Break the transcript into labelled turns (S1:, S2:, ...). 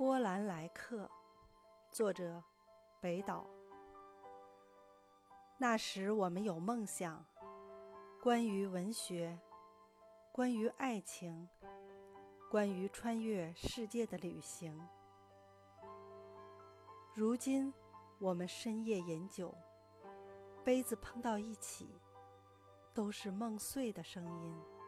S1: 波兰莱克作者北岛。那时我们有梦想关于文学关于爱情关于穿越世界的旅行。如今我们深夜饮酒杯子碰到一起都是梦碎的声音。